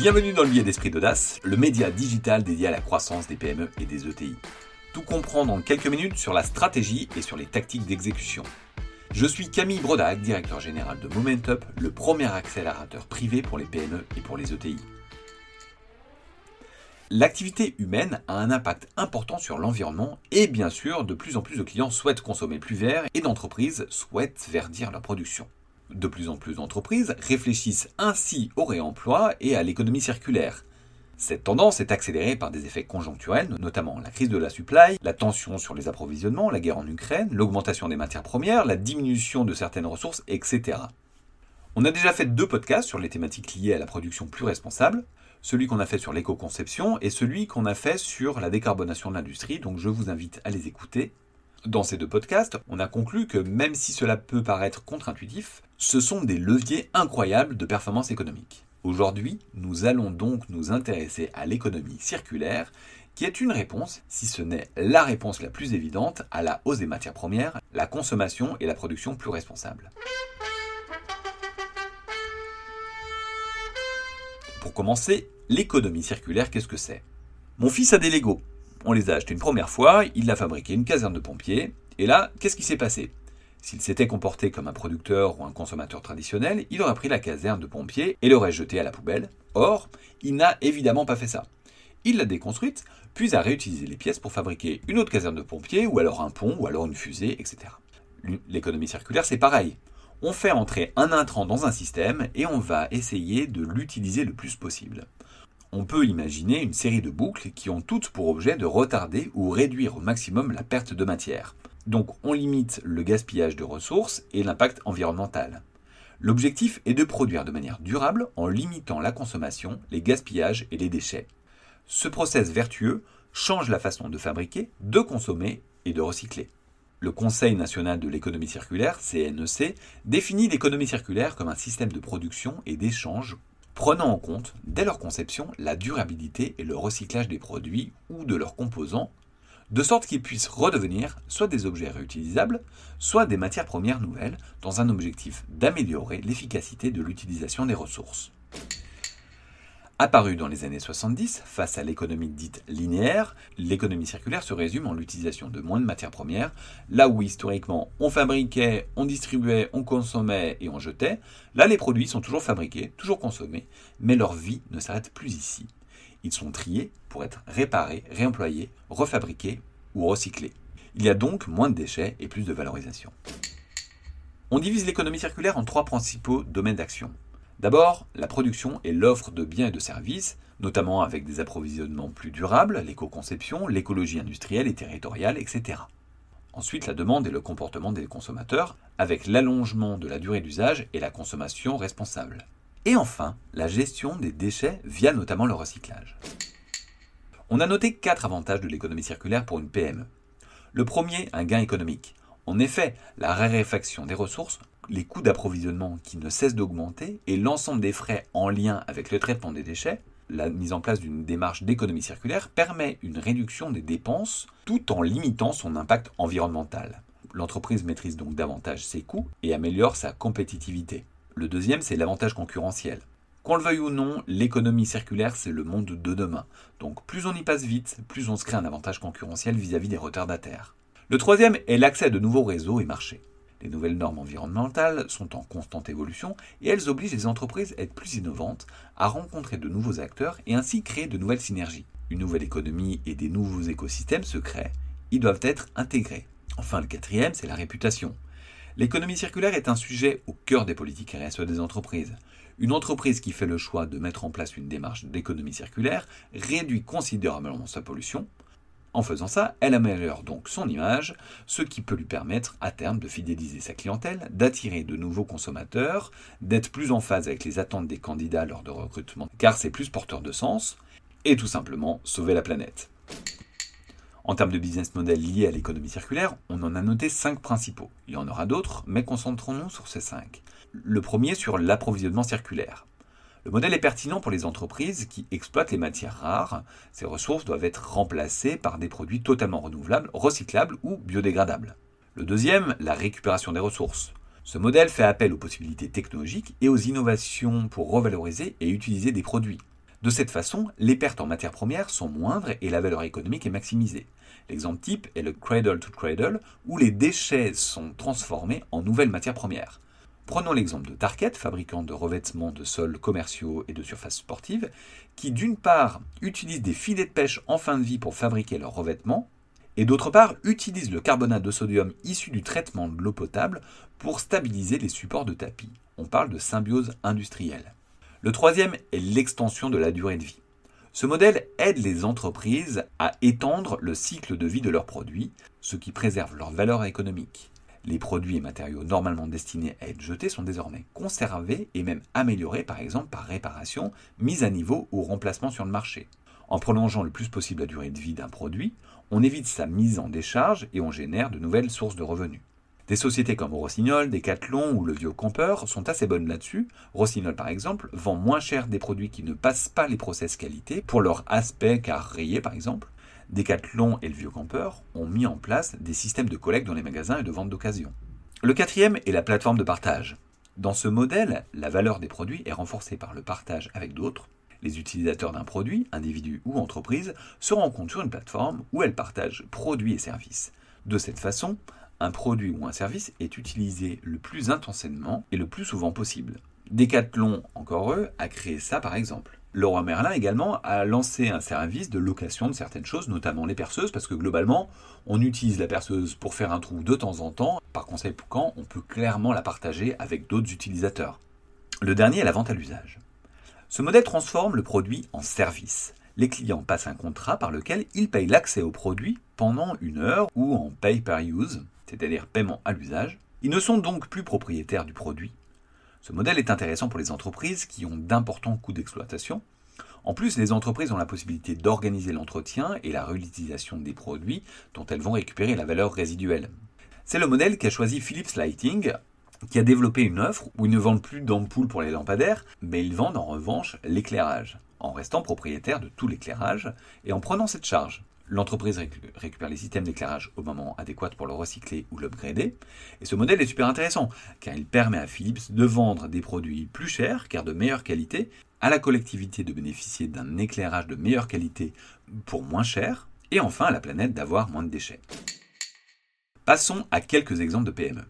Bienvenue dans le billet d'esprit d'audace, le média digital dédié à la croissance des PME et des ETI. Tout comprendre en quelques minutes sur la stratégie et sur les tactiques d'exécution. Je suis Camille Brodac, directeur général de Momentup, le premier accélérateur privé pour les PME et pour les ETI. L'activité humaine a un impact important sur l'environnement et bien sûr, de plus en plus de clients souhaitent consommer plus vert et d'entreprises souhaitent verdir leur production. De plus en plus d'entreprises réfléchissent ainsi au réemploi et à l'économie circulaire. Cette tendance est accélérée par des effets conjoncturels, notamment la crise de la supply, la tension sur les approvisionnements, la guerre en Ukraine, l'augmentation des matières premières, la diminution de certaines ressources, etc. On a déjà fait deux podcasts sur les thématiques liées à la production plus responsable celui qu'on a fait sur l'éco-conception et celui qu'on a fait sur la décarbonation de l'industrie, donc je vous invite à les écouter. Dans ces deux podcasts, on a conclu que même si cela peut paraître contre-intuitif, ce sont des leviers incroyables de performance économique. Aujourd'hui, nous allons donc nous intéresser à l'économie circulaire, qui est une réponse, si ce n'est la réponse la plus évidente, à la hausse des matières premières, la consommation et la production plus responsables. Pour commencer, l'économie circulaire, qu'est-ce que c'est? Mon fils a des Lego. On les a achetés une première fois, il a fabriqué une caserne de pompiers, et là, qu'est-ce qui s'est passé? S'il s'était comporté comme un producteur ou un consommateur traditionnel, il aurait pris la caserne de pompiers et l'aurait jetée à la poubelle. Or, il n'a évidemment pas fait ça. Il l'a déconstruite, puis a réutilisé les pièces pour fabriquer une autre caserne de pompiers, ou alors un pont, ou alors une fusée, etc. L'économie circulaire, c'est pareil on fait entrer un intrant dans un système et on va essayer de l'utiliser le plus possible. On peut imaginer une série de boucles qui ont toutes pour objet de retarder ou réduire au maximum la perte de matière. Donc on limite le gaspillage de ressources et l'impact environnemental. L'objectif est de produire de manière durable en limitant la consommation, les gaspillages et les déchets. Ce process vertueux change la façon de fabriquer, de consommer et de recycler. Le Conseil national de l'économie circulaire, CNEC, e définit l'économie circulaire comme un système de production et d'échange prenant en compte, dès leur conception, la durabilité et le recyclage des produits ou de leurs composants, de sorte qu'ils puissent redevenir soit des objets réutilisables, soit des matières premières nouvelles, dans un objectif d'améliorer l'efficacité de l'utilisation des ressources. Apparu dans les années 70, face à l'économie dite linéaire, l'économie circulaire se résume en l'utilisation de moins de matières premières, là où historiquement on fabriquait, on distribuait, on consommait et on jetait, là les produits sont toujours fabriqués, toujours consommés, mais leur vie ne s'arrête plus ici. Ils sont triés pour être réparés, réemployés, refabriqués ou recyclés. Il y a donc moins de déchets et plus de valorisation. On divise l'économie circulaire en trois principaux domaines d'action. D'abord, la production et l'offre de biens et de services, notamment avec des approvisionnements plus durables, l'éco-conception, l'écologie industrielle et territoriale, etc. Ensuite, la demande et le comportement des consommateurs, avec l'allongement de la durée d'usage et la consommation responsable. Et enfin, la gestion des déchets via notamment le recyclage. On a noté quatre avantages de l'économie circulaire pour une PME. Le premier, un gain économique. En effet, la raréfaction des ressources les coûts d'approvisionnement qui ne cessent d'augmenter et l'ensemble des frais en lien avec le traitement des déchets, la mise en place d'une démarche d'économie circulaire permet une réduction des dépenses tout en limitant son impact environnemental. L'entreprise maîtrise donc davantage ses coûts et améliore sa compétitivité. Le deuxième, c'est l'avantage concurrentiel. Qu'on le veuille ou non, l'économie circulaire, c'est le monde de demain. Donc plus on y passe vite, plus on se crée un avantage concurrentiel vis-à-vis -vis des retardataires. Le troisième est l'accès à de nouveaux réseaux et marchés. Les nouvelles normes environnementales sont en constante évolution et elles obligent les entreprises à être plus innovantes, à rencontrer de nouveaux acteurs et ainsi créer de nouvelles synergies. Une nouvelle économie et des nouveaux écosystèmes se créent. Ils doivent être intégrés. Enfin, le quatrième, c'est la réputation. L'économie circulaire est un sujet au cœur des politiques RSE des entreprises. Une entreprise qui fait le choix de mettre en place une démarche d'économie circulaire réduit considérablement sa pollution, en faisant ça, elle améliore donc son image, ce qui peut lui permettre à terme de fidéliser sa clientèle, d'attirer de nouveaux consommateurs, d'être plus en phase avec les attentes des candidats lors de recrutement, car c'est plus porteur de sens, et tout simplement sauver la planète. En termes de business model liés à l'économie circulaire, on en a noté cinq principaux. Il y en aura d'autres, mais concentrons-nous sur ces cinq. Le premier sur l'approvisionnement circulaire. Le modèle est pertinent pour les entreprises qui exploitent les matières rares. Ces ressources doivent être remplacées par des produits totalement renouvelables, recyclables ou biodégradables. Le deuxième, la récupération des ressources. Ce modèle fait appel aux possibilités technologiques et aux innovations pour revaloriser et utiliser des produits. De cette façon, les pertes en matières premières sont moindres et la valeur économique est maximisée. L'exemple type est le cradle to cradle, où les déchets sont transformés en nouvelles matières premières. Prenons l'exemple de Target, fabricant de revêtements de sols commerciaux et de surfaces sportives, qui d'une part utilise des filets de pêche en fin de vie pour fabriquer leurs revêtements, et d'autre part utilise le carbonate de sodium issu du traitement de l'eau potable pour stabiliser les supports de tapis. On parle de symbiose industrielle. Le troisième est l'extension de la durée de vie. Ce modèle aide les entreprises à étendre le cycle de vie de leurs produits, ce qui préserve leur valeur économique. Les produits et matériaux normalement destinés à être jetés sont désormais conservés et même améliorés par exemple par réparation, mise à niveau ou remplacement sur le marché. En prolongeant le plus possible la durée de vie d'un produit, on évite sa mise en décharge et on génère de nouvelles sources de revenus. Des sociétés comme Rossignol, Decathlon ou le Vieux Compeur sont assez bonnes là-dessus. Rossignol, par exemple, vend moins cher des produits qui ne passent pas les process qualité pour leur aspect car rayé, par exemple. Decathlon et le Vieux Campeur ont mis en place des systèmes de collecte dans les magasins et de vente d'occasion. Le quatrième est la plateforme de partage. Dans ce modèle, la valeur des produits est renforcée par le partage avec d'autres. Les utilisateurs d'un produit, individus ou entreprises, se rencontrent sur une plateforme où elles partagent produits et services. De cette façon, un produit ou un service est utilisé le plus intensément et le plus souvent possible. Decathlon, encore eux, a créé ça par exemple. Leroy Merlin également a lancé un service de location de certaines choses, notamment les perceuses, parce que globalement, on utilise la perceuse pour faire un trou de temps en temps. Par conséquent, on peut clairement la partager avec d'autres utilisateurs. Le dernier est la vente à l'usage. Ce modèle transforme le produit en service. Les clients passent un contrat par lequel ils payent l'accès au produit pendant une heure ou en pay per use, c'est-à-dire paiement à l'usage. Ils ne sont donc plus propriétaires du produit. Ce modèle est intéressant pour les entreprises qui ont d'importants coûts d'exploitation. En plus, les entreprises ont la possibilité d'organiser l'entretien et la réutilisation des produits dont elles vont récupérer la valeur résiduelle. C'est le modèle qu'a choisi Philips Lighting, qui a développé une offre où ils ne vendent plus d'ampoules pour les lampadaires, mais ils vendent en revanche l'éclairage, en restant propriétaires de tout l'éclairage et en prenant cette charge. L'entreprise récupère les systèmes d'éclairage au moment adéquat pour le recycler ou l'upgrader. Et ce modèle est super intéressant, car il permet à Philips de vendre des produits plus chers, car de meilleure qualité, à la collectivité de bénéficier d'un éclairage de meilleure qualité pour moins cher, et enfin à la planète d'avoir moins de déchets. Passons à quelques exemples de PME.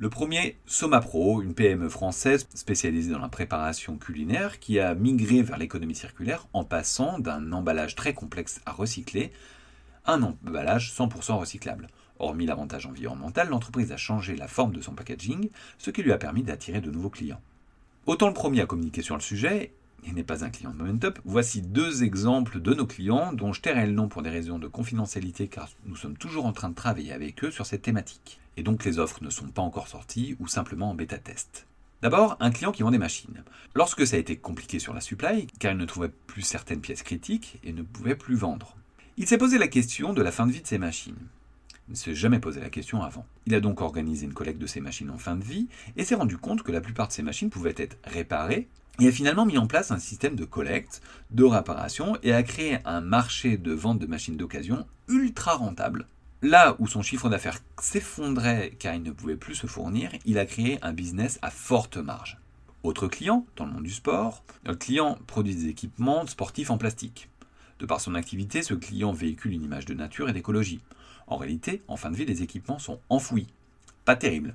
Le premier, Somapro, une PME française spécialisée dans la préparation culinaire qui a migré vers l'économie circulaire en passant d'un emballage très complexe à recycler à un emballage 100% recyclable. Hormis l'avantage environnemental, l'entreprise a changé la forme de son packaging, ce qui lui a permis d'attirer de nouveaux clients. Autant le premier à communiquer sur le sujet, et n'est pas un client de Momentup, voici deux exemples de nos clients dont je tairai le nom pour des raisons de confidentialité car nous sommes toujours en train de travailler avec eux sur cette thématique. Et donc les offres ne sont pas encore sorties ou simplement en bêta test. D'abord, un client qui vend des machines. Lorsque ça a été compliqué sur la supply, car il ne trouvait plus certaines pièces critiques et ne pouvait plus vendre, il s'est posé la question de la fin de vie de ses machines. Il ne s'est jamais posé la question avant. Il a donc organisé une collecte de ses machines en fin de vie et s'est rendu compte que la plupart de ses machines pouvaient être réparées il a finalement mis en place un système de collecte, de réparation et a créé un marché de vente de machines d'occasion ultra rentable. Là où son chiffre d'affaires s'effondrait car il ne pouvait plus se fournir, il a créé un business à forte marge. Autre client, dans le monde du sport, notre client produit des équipements sportifs en plastique. De par son activité, ce client véhicule une image de nature et d'écologie. En réalité, en fin de vie, les équipements sont enfouis. Pas terrible.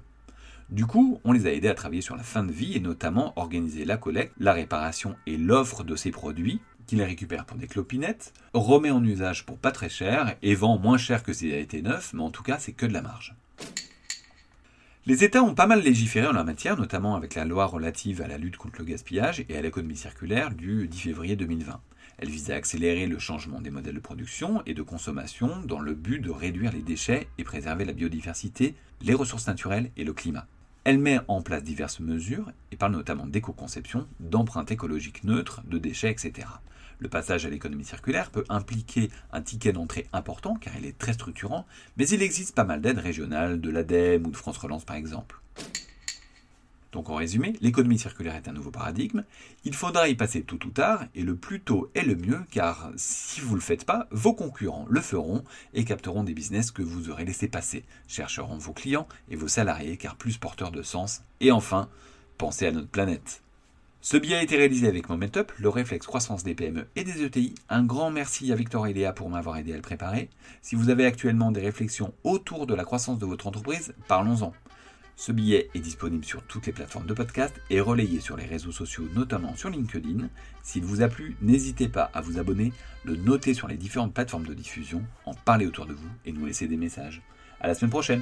Du coup, on les a aidés à travailler sur la fin de vie et notamment organiser la collecte, la réparation et l'offre de ces produits qu'il les récupère pour des clopinettes, remet en usage pour pas très cher et vend moins cher que s'il a été neuf, mais en tout cas c'est que de la marge. Les États ont pas mal légiféré en la matière, notamment avec la loi relative à la lutte contre le gaspillage et à l'économie circulaire du 10 février 2020. Elle vise à accélérer le changement des modèles de production et de consommation dans le but de réduire les déchets et préserver la biodiversité, les ressources naturelles et le climat. Elle met en place diverses mesures et parle notamment d'éco-conception, d'empreintes écologiques neutres, de déchets, etc. Le passage à l'économie circulaire peut impliquer un ticket d'entrée important car il est très structurant, mais il existe pas mal d'aides régionales, de l'ADEME ou de France Relance par exemple. Donc en résumé, l'économie circulaire est un nouveau paradigme. Il faudra y passer tôt ou tard, et le plus tôt est le mieux, car si vous ne le faites pas, vos concurrents le feront et capteront des business que vous aurez laissé passer, chercheront vos clients et vos salariés, car plus porteurs de sens. Et enfin, pensez à notre planète. Ce billet a été réalisé avec Momentup, le réflexe croissance des PME et des ETI. Un grand merci à Victor et Léa pour m'avoir aidé à le préparer. Si vous avez actuellement des réflexions autour de la croissance de votre entreprise, parlons-en. Ce billet est disponible sur toutes les plateformes de podcast et relayé sur les réseaux sociaux, notamment sur LinkedIn. S'il vous a plu, n'hésitez pas à vous abonner, le noter sur les différentes plateformes de diffusion, en parler autour de vous et nous laisser des messages. À la semaine prochaine!